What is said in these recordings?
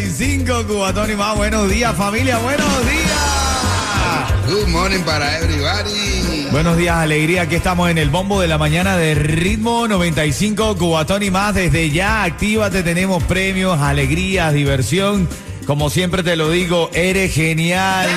95, Cubatón y más. Buenos días, familia. Buenos días. Good morning para everybody. Buenos días, alegría. Aquí estamos en el bombo de la mañana de Ritmo 95, Cubatón y más. Desde ya, actívate. Tenemos premios, alegrías, diversión. Como siempre te lo digo, eres genial.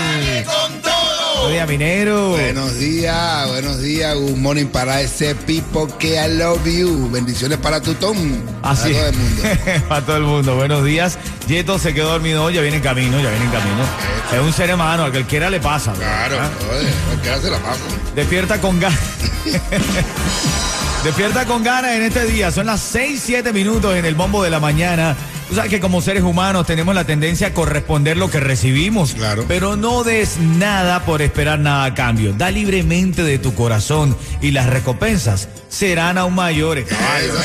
Buenos días, minero. Buenos días, buenos días. Good morning para ese people que I love you. Bendiciones para tu Tom. Así Para todo el mundo. Para todo el mundo. Buenos días. Yeto se quedó dormido ya viene en camino, ya viene en camino. Es un ser humano, a cualquiera le pasa. ¿no? Claro, ¿Ah? cualquiera se la pasa. Despierta con ganas. Despierta con ganas en este día. Son las 6, 7 minutos en el bombo de la mañana. Tú sabes que como seres humanos tenemos la tendencia a corresponder lo que recibimos. Claro. Pero no des nada por esperar nada a cambio. Da libremente de tu corazón y las recompensas serán aún mayores. Ay, venga.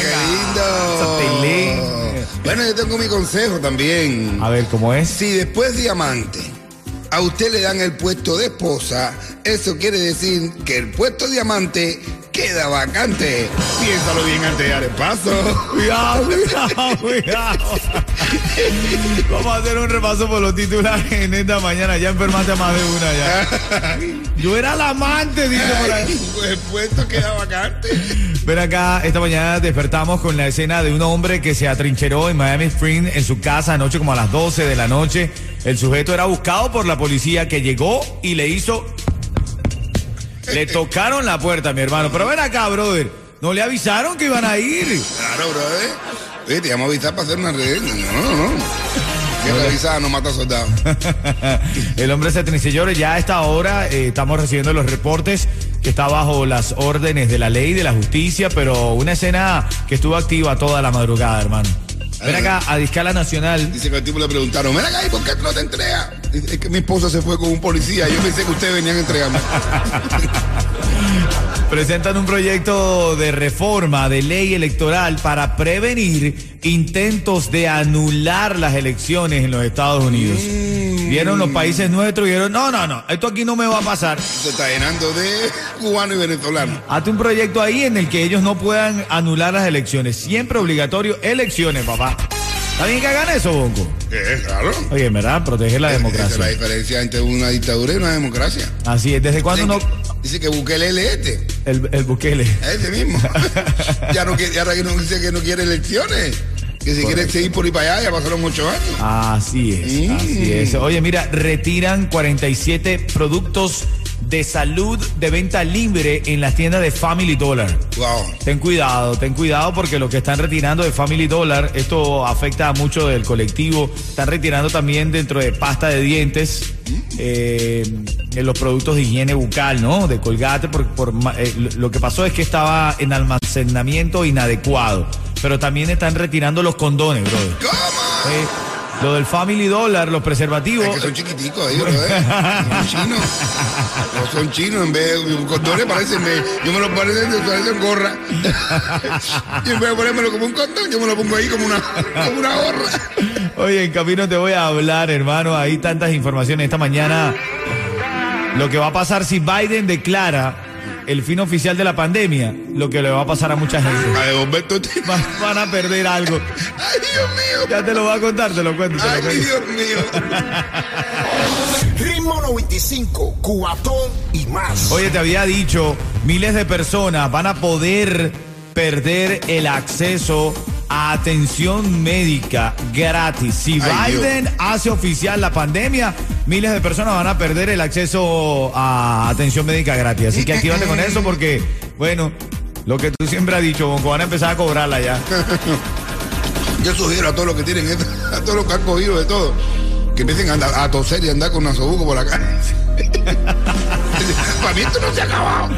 qué lindo. Bueno, yo tengo mi consejo también. A ver, ¿cómo es? Si después de amante a usted le dan el puesto de esposa, eso quiere decir que el puesto de amante queda vacante. Piénsalo bien antes de dar el paso. Cuidado, cuidado, cuidado. Vamos a hacer un repaso por los titulares en esta mañana. Ya enfermaste a más de una ya. Yo era la amante, dice por ahí. Pues el puesto queda vacante. Ven acá, esta mañana despertamos con la escena de un hombre que se atrincheró en Miami Springs en su casa anoche como a las 12 de la noche. El sujeto era buscado por la policía que llegó y le hizo... Le tocaron la puerta, mi hermano. Pero ven acá, brother. ¿No le avisaron que iban a ir? Claro, brother. Oye, te llamo a avisar para hacer una red. No, no, no. Que la avisada no mata soldados. El hombre se atrincheró. Ya a esta hora eh, estamos recibiendo los reportes que está bajo las órdenes de la ley, de la justicia, pero una escena que estuvo activa toda la madrugada, hermano. Ven acá, a Discala Nacional. Dice que al tipo le preguntaron, mira acá, ¿y por qué tú no te entregas? Es que mi esposa se fue con un policía. Yo pensé que ustedes venían a entregarme. Presentan un proyecto de reforma de ley electoral para prevenir intentos de anular las elecciones en los Estados Unidos. Vieron los países nuestros y dijeron, no, no, no, esto aquí no me va a pasar. Se está llenando de cubanos y venezolanos. Hazte un proyecto ahí en el que ellos no puedan anular las elecciones. Siempre obligatorio elecciones, papá. ¿Está bien que hagan eso, Bonco? Eh, claro. Oye, en verdad, protege la Esa es la democracia. diferencia entre una dictadura y una democracia. Así es. ¿Desde cuándo no? Dice que, Bukele es este, El, el Bukele. ese mismo. ya no quiere, ahora que no dice que no quiere elecciones. Que si quiere seguir por ahí para allá, ya pasaron ocho años. Así es, Mm. así es. Oye, mira, retiran 47 productos de salud de venta libre en las tiendas de Family Dollar. Wow. Ten cuidado, ten cuidado porque lo que están retirando de Family Dollar, esto afecta a mucho del colectivo. Están retirando también dentro de pasta de dientes, eh, en los productos de higiene bucal, ¿no? De colgate, por, por eh, lo- lo que pasó es que estaba en almacenamiento inadecuado. Pero también están retirando los condones, brother. ¿Cómo? Eh, lo del Family Dollar, los preservativos. Es que son chiquiticos ahí, bro, ¿eh? Son chinos. No son chinos, en vez de condones parecen, me- yo me los parecen, parecen gorra. y en vez de ponérmelo como un condón, yo me lo pongo ahí como una, como una gorra. Oye, en camino te voy a hablar, hermano. Hay tantas informaciones esta mañana. Lo que va a pasar si Biden declara el fin oficial de la pandemia, lo que le va a pasar a mucha gente. Van a perder algo. Ay, Dios mío. Ya te lo voy a contar, te lo cuento. te lo Ay, cuento. Dios mío. Ritmo 95, cuatón y más. Oye, te había dicho, miles de personas van a poder perder el acceso atención médica gratis. Si Ay, Dios. Biden hace oficial la pandemia, miles de personas van a perder el acceso a atención médica gratis. Así que actívate con eso porque, bueno, lo que tú siempre has dicho, Bonco, van a empezar a cobrarla ya. Yo sugiero a todos los que tienen esto, a todos los que han cogido de todo, que empiecen a, andar, a toser y andar con nasobuco por la calle. para mí esto no se ha acabado.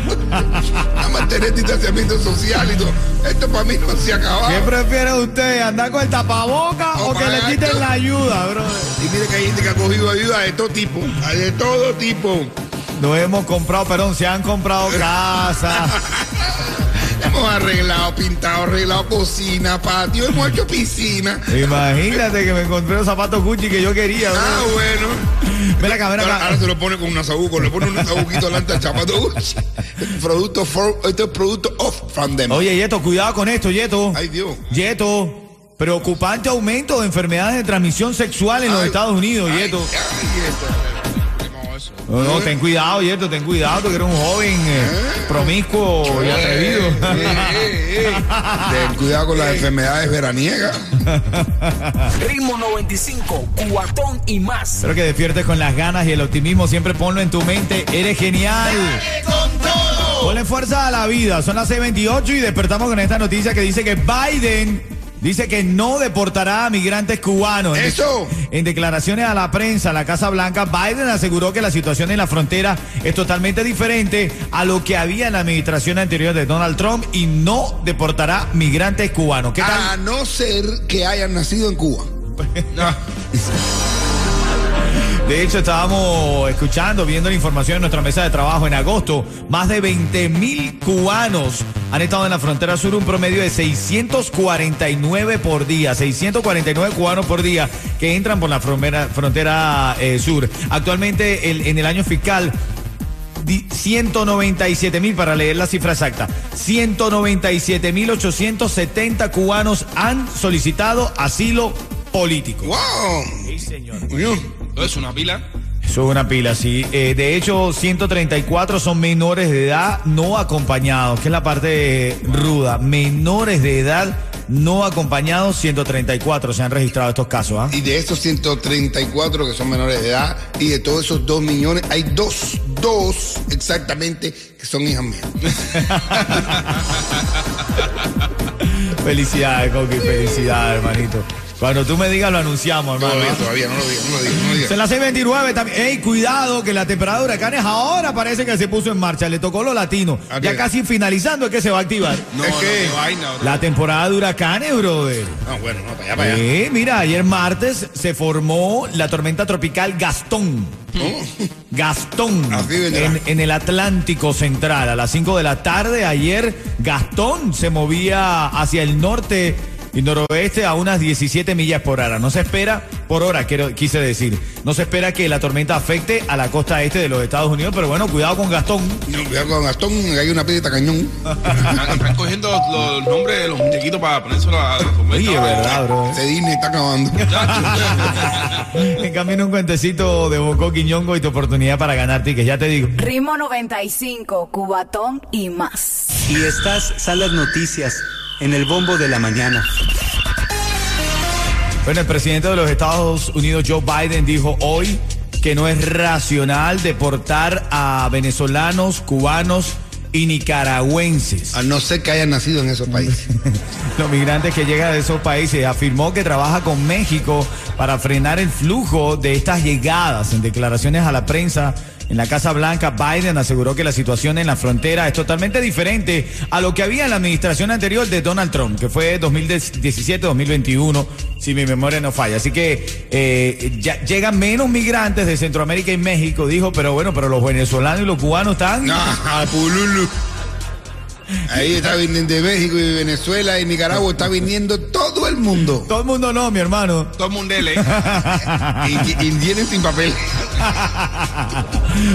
A mantener distanciamiento social y todo. Esto para mí no se ha acabado. ¿Qué prefiere usted? ¿Andar con el tapaboca o, O que le quiten esto. la ayuda, bro? Y mire que hay gente que ha cogido ayuda de todo tipo. De todo tipo. Nos hemos comprado, perdón, se han comprado casas. Hemos arreglado, pintado, arreglado cocina, patio, hemos hecho piscina. Imagínate que me encontré los zapatos Gucci que yo quería, bro. Ah, bueno. Ven acá, ven acá. ahora se lo pone con un asabuco, le pone un asabuquito delante al zapato. Gucci. producto for, este es producto off from them. Oye, Yeto, cuidado con esto, Yeto. Ay, Dios. Yeto, preocupante aumento de enfermedades de transmisión sexual en los Estados Unidos, ay, Yeto. ay, Yeto. ¿Cómo eso? No, no, ten cuidado, Yeto, ten cuidado, tú que eres un joven eh, promiscuo y atrevido. Eh, eh, eh. Ten cuidado con las enfermedades veraniegas. Ritmo 95, cuatón y más. Espero que despiertes con las ganas y el optimismo. Siempre ponlo en tu mente. Eres genial. Ponle fuerza a la vida. Son las 6:28 y despertamos con esta noticia que dice que Biden dice que no deportará a migrantes cubanos. Eso. En declaraciones a la prensa, la Casa Blanca, Biden aseguró que la situación en la frontera es totalmente diferente a lo que había en la administración anterior de Donald Trump y no deportará migrantes cubanos. ¿Qué tal? A no ser que hayan nacido en Cuba. De hecho, estábamos escuchando, viendo la información en nuestra mesa de trabajo en agosto. Más de 20 mil cubanos han estado en la frontera sur, un promedio de 649 por día. 649 cubanos por día que entran por la frontera, frontera eh, sur. Actualmente, el- en el año fiscal, di- 197 mil, para leer la cifra exacta, 197 mil 870 cubanos han solicitado asilo político. ¡Wow! Sí, señor. Es una pila. Eso es una pila, sí. Eh, de hecho, 134 son menores de edad no acompañados, que es la parte ruda. Menores de edad no acompañados, 134 se han registrado estos casos. ¿ah? Y de esos 134 que son menores de edad, y de todos esos 2 millones, hay dos, dos exactamente que son hijas mías. Felicidades, Coqui, felicidades, hermanito. Cuando tú me digas, lo anunciamos, hermano. Todavía, todavía, no lo digas, no lo digas, no lo digas. Son las 629 también. ¡Ey, cuidado! Que la temporada de huracanes ahora parece que se puso en marcha. Le tocó lo latino. ¿A Ya casi finalizando es que se va a activar. No, Es no, que- qué vaina. La temporada de huracanes, brother. No, bueno, no, para allá, para allá. Eh, mira, ayer martes se formó la tormenta tropical Gastón. Gastón Así vendrá. en, en el Atlántico Central. A las 5 de la tarde ayer Gastón se movía hacia el norte y noroeste a unas 17 millas por hora. No se espera, por hora quiero, quise decir, no se espera que la tormenta afecte a la costa este de los Estados Unidos, pero bueno, cuidado con Gastón. No, cuidado con Gastón, hay una piedra cañón. Están, están cogiendo los, nombres de los muñequitos para ponérselo a la Oye, verdad, bro. Ese Disney está acabando. En camino un cuentecito de Bocó Quiñongo y tu oportunidad para ganar tickets, ya te digo. Ritmo 95, Cubatón y más. Y estas son las noticias en el bombo de la mañana. Bueno, el presidente de los Estados Unidos, Joe Biden, dijo hoy que no es racional deportar a venezolanos, cubanos y nicaragüenses. A no ser que hayan nacido en esos países. Los migrantes que llegan de esos países afirmó que trabaja con México para frenar el flujo de estas llegadas. En declaraciones a la prensa en la Casa Blanca, Biden aseguró que la situación en la frontera es totalmente diferente a lo que había en la administración anterior de Donald Trump, que fue 2017-2021, si mi memoria no falla. Así que eh, llegan menos migrantes de Centroamérica y México, dijo, pero bueno, pero los venezolanos y los cubanos están... Ah. Ahí está viniendo de México y Venezuela y Nicaragua, está viniendo todo el mundo. Todo el mundo no, mi hermano. Todo el mundo. Y, y vienen sin papel.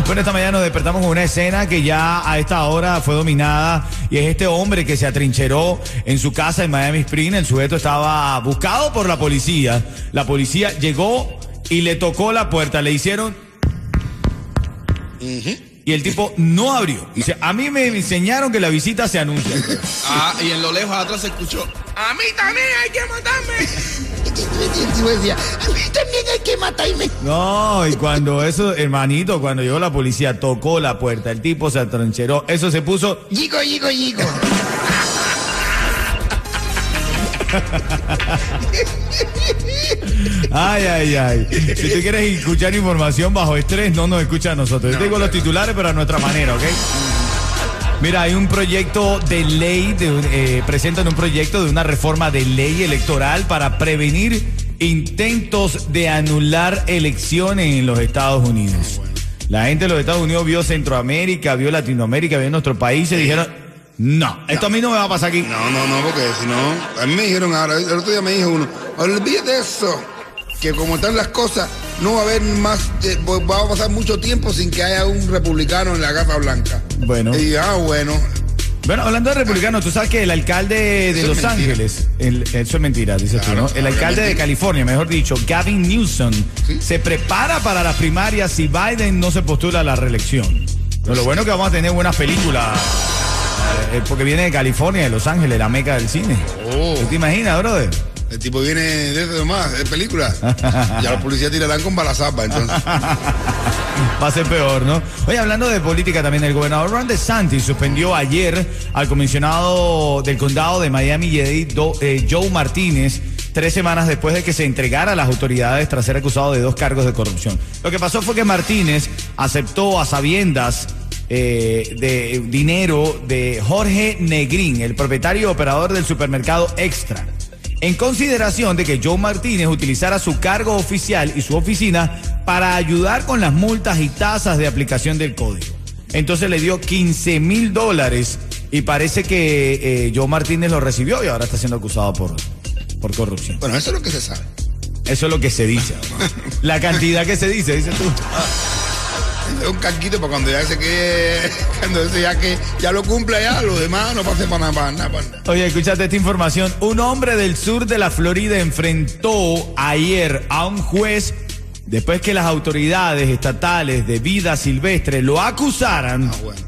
Bueno, esta mañana nos despertamos con una escena que ya a esta hora fue dominada y es este hombre que se atrincheró en su casa en Miami Spring. El sujeto estaba buscado por la policía. La policía llegó y le tocó la puerta. Le hicieron... Y el tipo no abrió. Dice, a mí me enseñaron que la visita se anuncia. Ah, y en lo lejos atrás se escuchó. A mí también hay que matarme. A mí también hay que matarme. No, y cuando eso, hermanito, cuando llegó la policía, tocó la puerta, el tipo se atrincheró, eso se puso Yigo, yigo, yigo. Ay, ay, ay. Si tú quieres escuchar información bajo estrés, no nos escucha a nosotros. Yo te digo los titulares, pero a nuestra manera, ¿ok? Mira, hay un proyecto de ley, de, eh, presentan un proyecto de una reforma de ley electoral para prevenir intentos de anular elecciones en los Estados Unidos. La gente de los Estados Unidos vio Centroamérica, vio Latinoamérica, vio nuestro país y dijeron, no, esto a mí no me va a pasar aquí. No, no, no, porque si no, a mí me dijeron ahora, el otro día me dijo uno, olvídate eso, que como están las cosas, no va a haber más, eh, va a pasar mucho tiempo sin que haya un republicano en la Casa Blanca. Bueno. Y ah, bueno, Bueno, hablando de republicanos, tú sabes que el alcalde de Eso Los. Ángeles, el- eso es mentira, dices Claro, tú, ¿no? El alcalde de. California, mejor dicho, Gavin Newsom, Sí. se prepara para las primarias si Biden no se postula a la reelección. Pero lo bueno es que vamos a tener buenas películas, eh, porque viene de California, de Los Ángeles, la meca del cine. Oh. ¿Tú te imaginas, brother? El tipo viene de eso de película. ya los policías tirarán con balazapa, entonces. Va a ser peor, ¿no? Oye, hablando de política también, el gobernador Ron DeSantis suspendió ayer al comisionado del condado de Miami-Dade, eh, Joe Martínez, tres semanas después de que se entregara a las autoridades tras ser acusado de dos cargos de corrupción. Lo que pasó fue que Martínez aceptó a sabiendas eh, de dinero de Jorge Negrín, el propietario y operador del supermercado Extra en consideración de que Joe Martínez utilizara su cargo oficial y su oficina para ayudar con las multas y tasas de aplicación del código. Entonces le dio 15 mil dólares y parece que eh, Joe Martínez lo recibió y ahora está siendo acusado por, por corrupción. Bueno, eso es lo que se sabe. Eso es lo que se dice. La cantidad que se dice, dices tú. Un canquito para cuando ya se quede, cuando ese ya que ya lo cumpla ya, los demás no pasen para nada, nada. Oye, escúchate esta información. Un hombre del sur de la Florida enfrentó ayer a un juez después que las autoridades estatales de vida silvestre lo acusaran Ah, bueno.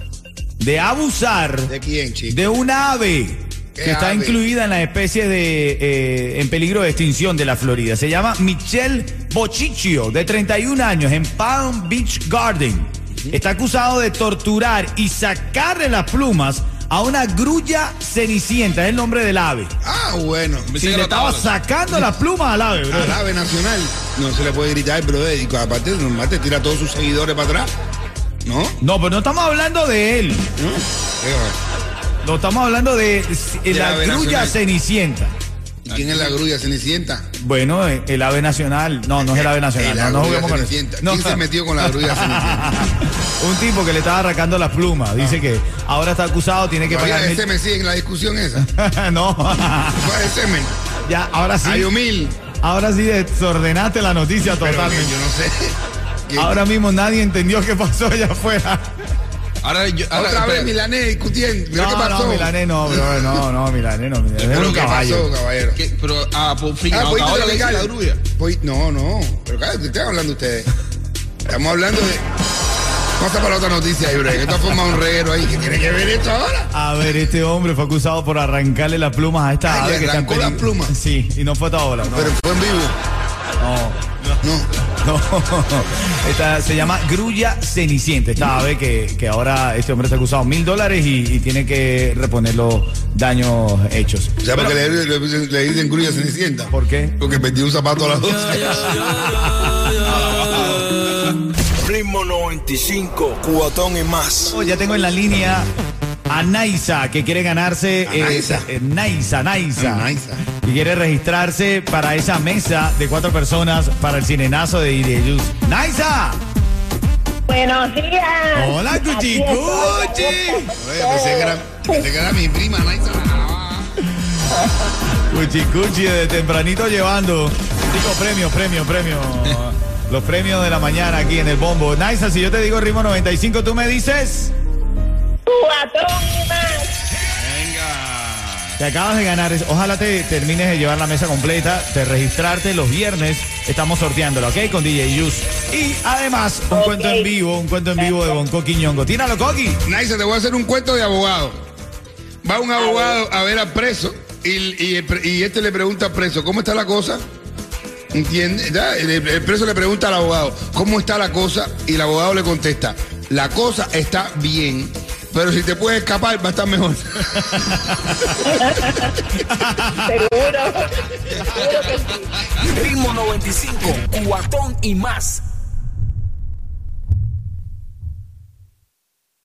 de abusar ¿De quién, chico? de un ave ¿Qué que está ave? incluida en la especie de eh, en peligro de extinción de la Florida. Se llama Michelle Bochicchio, de 31 años, en Palm Beach Garden. Está acusado de torturar y sacarle las plumas a una grulla cenicienta, es el nombre del ave. Ah, bueno. Si le estaba sacando las plumas al ave, bro. Al ave nacional no se le puede gritar, brother. Y aparte, normal te tira a todos sus seguidores para atrás. ¿No? No, pero no estamos hablando de él. ¿No? No estamos hablando de, De la ave grulla nacional. cenicienta. ¿Y quién es la grulla cenicienta? Bueno, eh, el ave nacional. No, no es el ave nacional. No, la no grulla juguemos con cenicienta. eso. No. ¿Quién se metió con la grulla cenicienta? Un tipo que le estaba arrancando las plumas. Dice que ahora está acusado, tiene que pagar. mil- me sigue en la discusión esa. no. De semen. ya, ahora sí. Hay humil. Ahora sí desordenaste la noticia totalmente. yo no sé. Ahora mismo nadie entendió qué pasó allá afuera. Ahora, yo, ahora, Otra vez. Milané discutiendo. Mira no, qué pasó. no, Milané no, bro. No, no, Milané no. Milané es Pero un ¿qué caballo. pasó, caballero? ¿Qué? Pero, ah, por fin, Ah, ahora, ahora le la grulla. Poll- No, no. Pero cállate, ¿qué están hablando ustedes? Estamos hablando de. Pasa para otra noticia ahí, bro. Que esto forma un reguero ahí. ¿Qué tiene que ver esto ahora? A ver, este hombre fue acusado por arrancarle las plumas a esta Ay, ave le que está en arrancó las plumas. Sí, y no fue hasta ahora, no. Pero fue en vivo. no. No. No, Esta se llama Grulla Cenicienta. Esta ave que, que ahora este hombre está acusado mil dólares y, y tiene que reponer los daños hechos. O sea, porque le, le- le dicen grulla cenicienta. ¿Por qué? Porque perdió un zapato a las 12. Ritmo 95, cubatón y más. Oh, ya tengo en la línea a Naisa, que quiere ganarse. A Naisa. eh, Naisa, Naisa. A Naisa. Y quiere registrarse para esa mesa de cuatro personas para el cinenazo de Ireyus. ¡Naisa! Buenos días. Hola, Cuchi. Cuchi. Oye, pensé que era, pensé que era mi prima, Naisa. Cuchi Cuchi de tempranito llevando. Digo, premio, premio, premio. Los premios de la mañana aquí en el bombo. Naisa, si yo te digo ritmo 95, tú me dices. Cuatón y más. Te acabas de ganar. Ojalá te termines de llevar la mesa completa, de registrarte los viernes. Estamos sorteándola, ¿ok? Con DJ Yus. Y además, un cuento en vivo, un cuento en vivo de Bonco Quiñongo. Tíralo, Coqui. Naisa, te voy a hacer un cuento de abogado. Va un abogado a ver al preso y, este le pregunta al preso, ¿cómo está la cosa? ¿Entiende? Ya, El, el preso le pregunta al abogado, ¿cómo está la cosa? Y el abogado le contesta, la cosa está bien, Pero si te puedes escapar, va a estar mejor. Seguro. Seguro que sí. Ritmo 95, cuatón y más.